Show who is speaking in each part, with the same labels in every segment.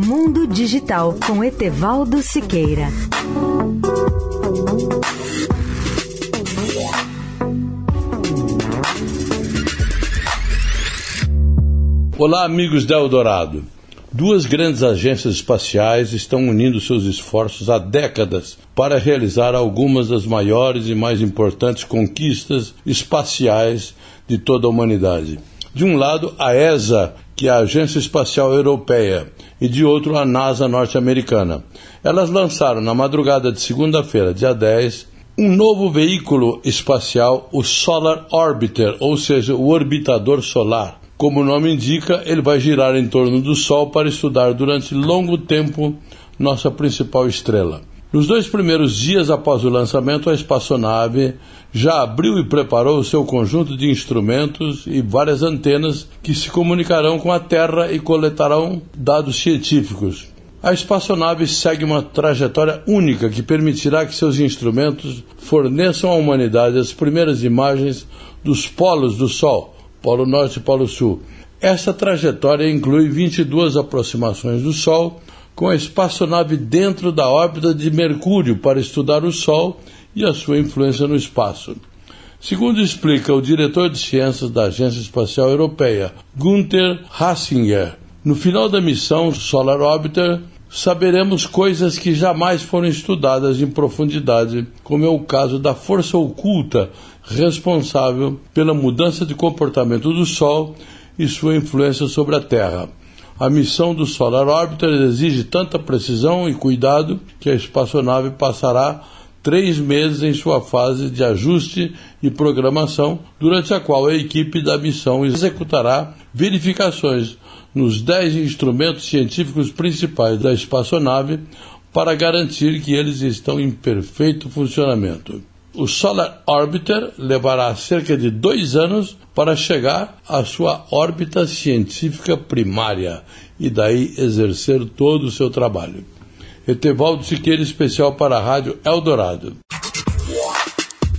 Speaker 1: Mundo Digital com Etevaldo Siqueira.
Speaker 2: Olá, amigos da Eldorado. Duas grandes agências espaciais estão unindo seus esforços há décadas para realizar algumas das maiores e mais importantes conquistas espaciais de toda a humanidade. De um lado, a ESA, que é a Agência Espacial Europeia, e de outro, a NASA norte-americana. Elas lançaram na madrugada de segunda-feira, dia 10, um novo veículo espacial, o Solar Orbiter, ou seja, o orbitador solar como o nome indica, ele vai girar em torno do Sol para estudar durante longo tempo nossa principal estrela. Nos dois primeiros dias após o lançamento, a espaçonave já abriu e preparou o seu conjunto de instrumentos e várias antenas que se comunicarão com a Terra e coletarão dados científicos. A espaçonave segue uma trajetória única que permitirá que seus instrumentos forneçam à humanidade as primeiras imagens dos polos do Sol Polo Norte e Polo Sul. Essa trajetória inclui 22 aproximações do Sol, com a espaçonave dentro da órbita de Mercúrio para estudar o Sol e a sua influência no espaço. Segundo explica o diretor de ciências da Agência Espacial Europeia, Gunther Hassinger, no final da missão Solar Orbiter, saberemos coisas que jamais foram estudadas em profundidade, como é o caso da força oculta responsável pela mudança de comportamento do Sol e sua influência sobre a Terra. A missão do Solar Orbiter exige tanta precisão e cuidado que a espaçonave passará três meses em sua fase de ajuste e programação, durante a qual a equipe da missão executará verificações nos dez instrumentos científicos principais da espaçonave para garantir que eles estão em perfeito funcionamento. O Solar Orbiter levará cerca de dois anos para chegar à sua órbita científica primária e daí exercer todo o seu trabalho. Etevaldo Siqueira, especial para a Rádio Eldorado.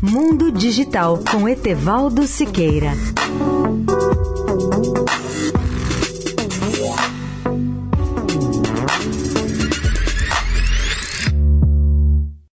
Speaker 1: Mundo Digital com Etevaldo Siqueira.